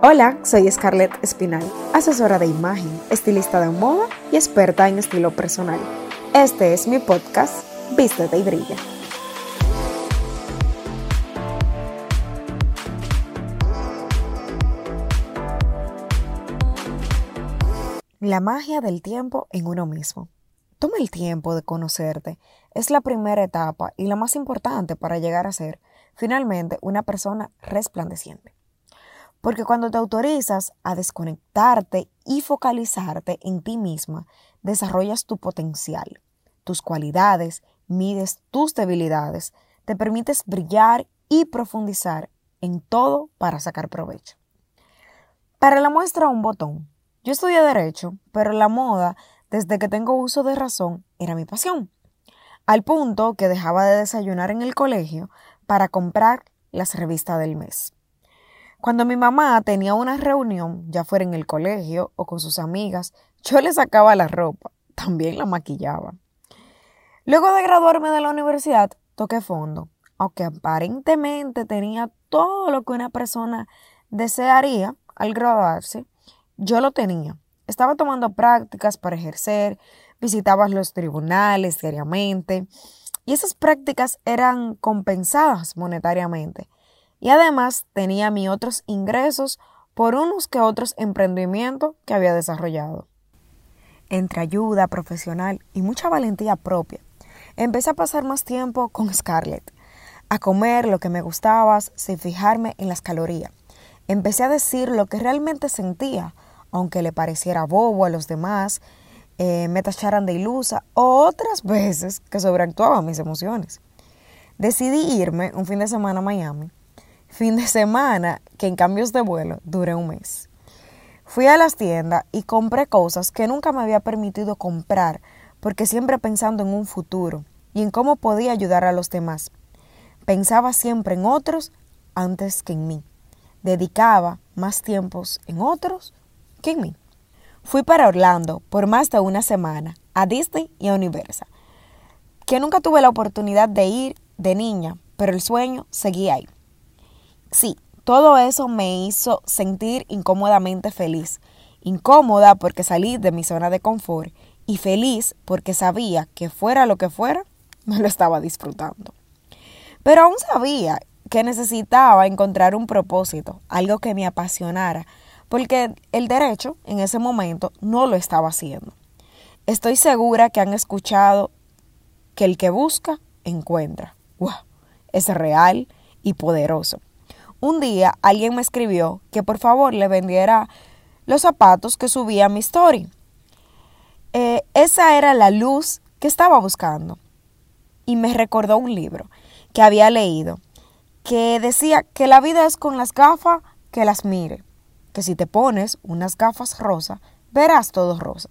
Hola, soy Scarlett Espinal, asesora de imagen, estilista de moda y experta en estilo personal. Este es mi podcast, Vístete y Brilla. La magia del tiempo en uno mismo. Toma el tiempo de conocerte. Es la primera etapa y la más importante para llegar a ser, finalmente, una persona resplandeciente. Porque cuando te autorizas a desconectarte y focalizarte en ti misma, desarrollas tu potencial, tus cualidades, mides tus debilidades, te permites brillar y profundizar en todo para sacar provecho. Para la muestra un botón. Yo estudié derecho, pero la moda, desde que tengo uso de razón, era mi pasión. Al punto que dejaba de desayunar en el colegio para comprar las revistas del mes. Cuando mi mamá tenía una reunión, ya fuera en el colegio o con sus amigas, yo le sacaba la ropa, también la maquillaba. Luego de graduarme de la universidad, toqué fondo, aunque aparentemente tenía todo lo que una persona desearía al graduarse, yo lo tenía. Estaba tomando prácticas para ejercer, visitaba los tribunales diariamente y esas prácticas eran compensadas monetariamente y además tenía mis otros ingresos por unos que otros emprendimientos que había desarrollado. Entre ayuda profesional y mucha valentía propia, empecé a pasar más tiempo con Scarlett, a comer lo que me gustaba sin fijarme en las calorías. Empecé a decir lo que realmente sentía, aunque le pareciera bobo a los demás, eh, me tacharan de ilusa o otras veces que sobreactuaban mis emociones. Decidí irme un fin de semana a Miami fin de semana que en cambios de vuelo duré un mes. Fui a las tiendas y compré cosas que nunca me había permitido comprar porque siempre pensando en un futuro y en cómo podía ayudar a los demás. Pensaba siempre en otros antes que en mí. Dedicaba más tiempos en otros que en mí. Fui para Orlando por más de una semana, a Disney y a Universal, que nunca tuve la oportunidad de ir de niña, pero el sueño seguía ahí. Sí, todo eso me hizo sentir incómodamente feliz. Incómoda porque salí de mi zona de confort y feliz porque sabía que fuera lo que fuera, me lo estaba disfrutando. Pero aún sabía que necesitaba encontrar un propósito, algo que me apasionara, porque el derecho en ese momento no lo estaba haciendo. Estoy segura que han escuchado que el que busca, encuentra. ¡Wow! Es real y poderoso. Un día alguien me escribió que por favor le vendiera los zapatos que subía a mi story. Eh, esa era la luz que estaba buscando. Y me recordó un libro que había leído que decía que la vida es con las gafas que las mire. Que si te pones unas gafas rosa, verás todo rosa.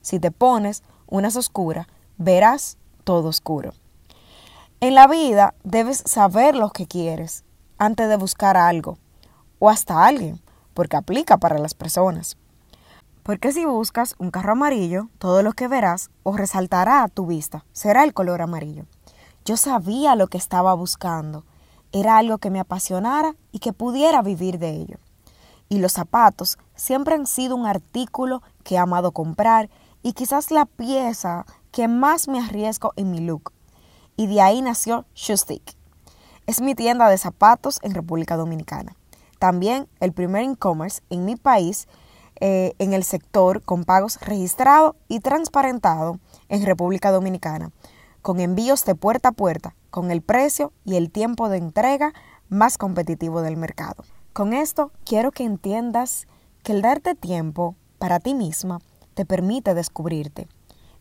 Si te pones unas oscuras, verás todo oscuro. En la vida debes saber lo que quieres antes de buscar algo o hasta alguien, porque aplica para las personas. Porque si buscas un carro amarillo, todo lo que verás o resaltará a tu vista será el color amarillo. Yo sabía lo que estaba buscando. Era algo que me apasionara y que pudiera vivir de ello. Y los zapatos siempre han sido un artículo que he amado comprar y quizás la pieza que más me arriesgo en mi look. Y de ahí nació Shoestick es mi tienda de zapatos en República Dominicana. También el primer e-commerce en mi país eh, en el sector con pagos registrados y transparentados en República Dominicana, con envíos de puerta a puerta, con el precio y el tiempo de entrega más competitivo del mercado. Con esto quiero que entiendas que el darte tiempo para ti misma te permite descubrirte,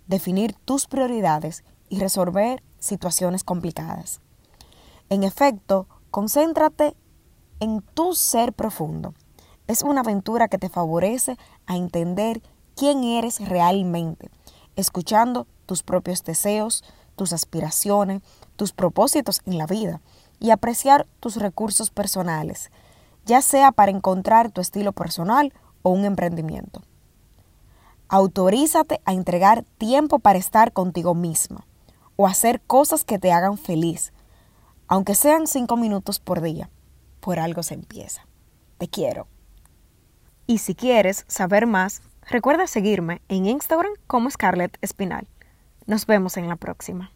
definir tus prioridades y resolver situaciones complicadas. En efecto, concéntrate en tu ser profundo. Es una aventura que te favorece a entender quién eres realmente, escuchando tus propios deseos, tus aspiraciones, tus propósitos en la vida y apreciar tus recursos personales, ya sea para encontrar tu estilo personal o un emprendimiento. Autorízate a entregar tiempo para estar contigo misma o hacer cosas que te hagan feliz, aunque sean cinco minutos por día, por algo se empieza. Te quiero. Y si quieres saber más, recuerda seguirme en Instagram como Scarlett Espinal. Nos vemos en la próxima.